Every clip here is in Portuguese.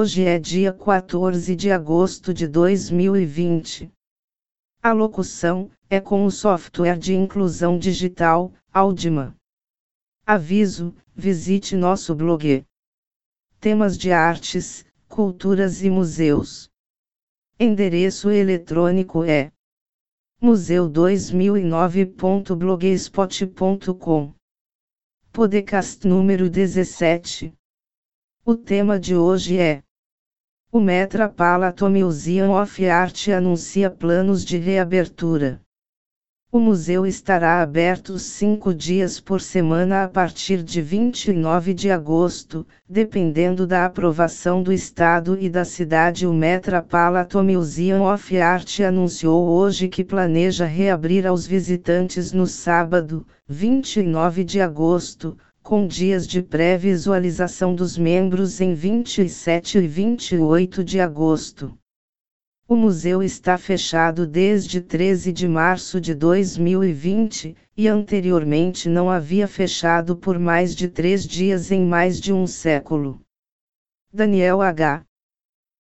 Hoje é dia 14 de agosto de 2020. A locução é com o software de inclusão digital, Audima. Aviso: visite nosso blog. Temas de artes, culturas e museus. Endereço eletrônico é museu2009.blogspot.com. Podcast número 17. O tema de hoje é: O Metropolitan Museum of Art anuncia planos de reabertura. O museu estará aberto cinco dias por semana a partir de 29 de agosto, dependendo da aprovação do Estado e da cidade. O Metropolitan Museum of Art anunciou hoje que planeja reabrir aos visitantes no sábado, 29 de agosto, com dias de pré-visualização dos membros em 27 e 28 de agosto. O museu está fechado desde 13 de março de 2020, e anteriormente não havia fechado por mais de três dias em mais de um século. Daniel H.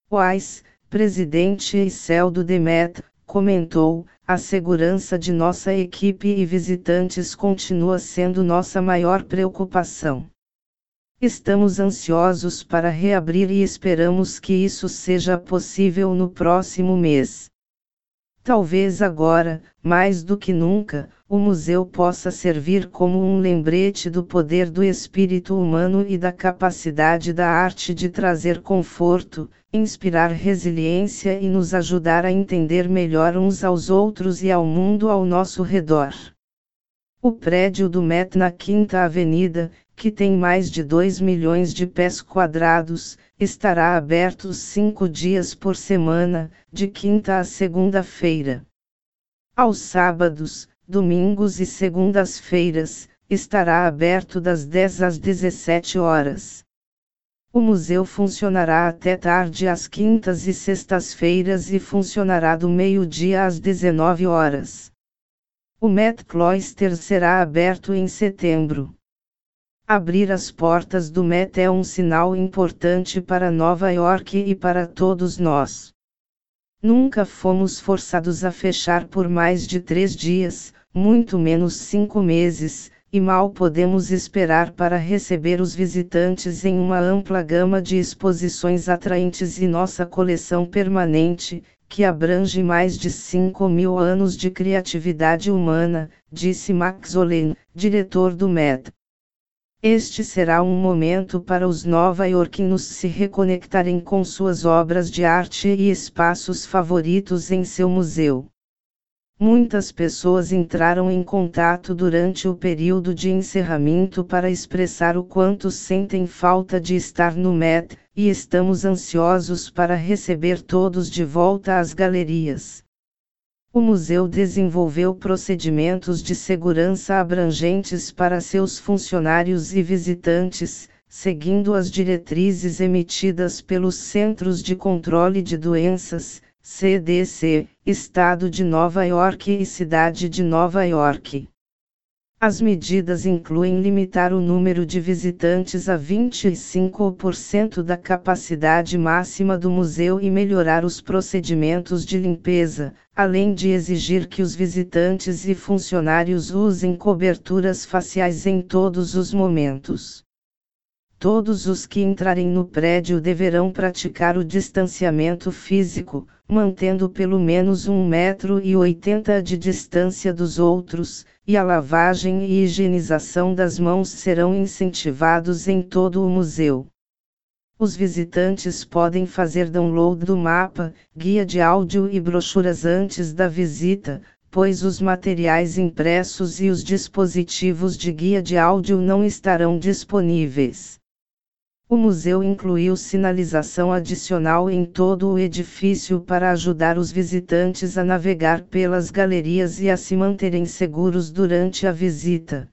Weiss, presidente e céu do Demet, comentou: a segurança de nossa equipe e visitantes continua sendo nossa maior preocupação. Estamos ansiosos para reabrir e esperamos que isso seja possível no próximo mês. Talvez agora, mais do que nunca, o museu possa servir como um lembrete do poder do espírito humano e da capacidade da arte de trazer conforto, inspirar resiliência e nos ajudar a entender melhor uns aos outros e ao mundo ao nosso redor. O prédio do Met na Quinta Avenida, que tem mais de 2 milhões de pés quadrados, estará aberto cinco dias por semana, de quinta a segunda-feira. Aos sábados, domingos e segundas-feiras, estará aberto das 10 às 17 horas. O museu funcionará até tarde às quintas e sextas-feiras e funcionará do meio-dia às 19 horas. O Met Cloister será aberto em setembro. Abrir as portas do Met é um sinal importante para Nova York e para todos nós. Nunca fomos forçados a fechar por mais de três dias, muito menos cinco meses, e mal podemos esperar para receber os visitantes em uma ampla gama de exposições atraentes e nossa coleção permanente, que abrange mais de 5 mil anos de criatividade humana, disse Max Olen, diretor do Met. Este será um momento para os nova-iorquinos se reconectarem com suas obras de arte e espaços favoritos em seu museu. Muitas pessoas entraram em contato durante o período de encerramento para expressar o quanto sentem falta de estar no Met, e estamos ansiosos para receber todos de volta às galerias. O museu desenvolveu procedimentos de segurança abrangentes para seus funcionários e visitantes, seguindo as diretrizes emitidas pelos Centros de Controle de Doenças, CDC, Estado de Nova York e Cidade de Nova York. As medidas incluem limitar o número de visitantes a 25% da capacidade máxima do museu e melhorar os procedimentos de limpeza, além de exigir que os visitantes e funcionários usem coberturas faciais em todos os momentos. Todos os que entrarem no prédio deverão praticar o distanciamento físico, mantendo pelo menos um metro e oitenta de distância dos outros, e a lavagem e higienização das mãos serão incentivados em todo o museu. Os visitantes podem fazer download do mapa, guia de áudio e brochuras antes da visita, pois os materiais impressos e os dispositivos de guia de áudio não estarão disponíveis. O museu incluiu sinalização adicional em todo o edifício para ajudar os visitantes a navegar pelas galerias e a se manterem seguros durante a visita.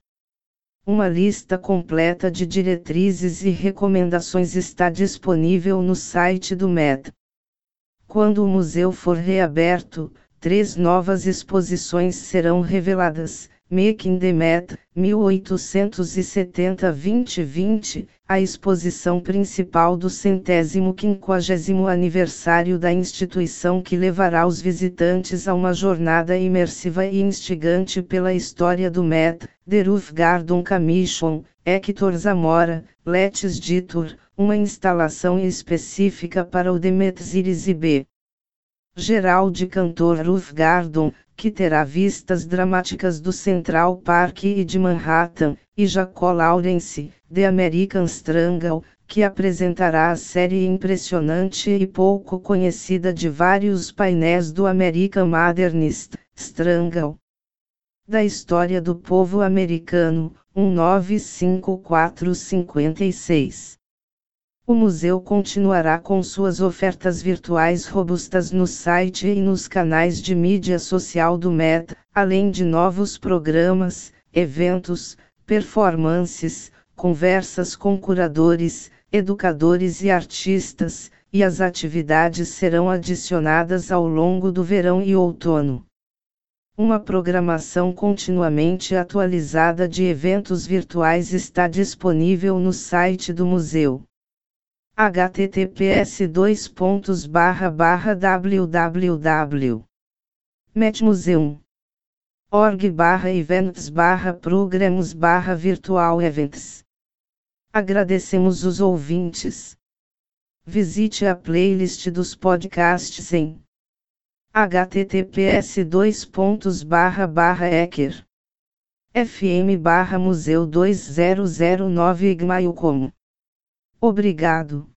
Uma lista completa de diretrizes e recomendações está disponível no site do MET. Quando o museu for reaberto, três novas exposições serão reveladas: Making the Met, 1870-2020, a exposição principal do centésimo quinquagésimo aniversário da instituição que levará os visitantes a uma jornada imersiva e instigante pela história do Met, The Roof Garden Commission, Hector Zamora, Let's Ditur, uma instalação específica para o Demetrius B. Geral de Cantor Roof Garden, que terá vistas dramáticas do Central Park e de Manhattan, e Jaco Lawrence, The American Strangle, que apresentará a série impressionante e pouco conhecida de vários painéis do American Modernist, Strangle. Da história do povo americano, 1954-56. O museu continuará com suas ofertas virtuais robustas no site e nos canais de mídia social do MET, além de novos programas, eventos, performances, conversas com curadores, educadores e artistas, e as atividades serão adicionadas ao longo do verão e outono. Uma programação continuamente atualizada de eventos virtuais está disponível no site do museu https dois pontos barra barra www metmuseum org barra events. Barra programs barra virtual events agradecemos os ouvintes. Visite a playlist dos podcasts em https dois pontos barra barra ecker fm barra museu 2009 igmail como Obrigado.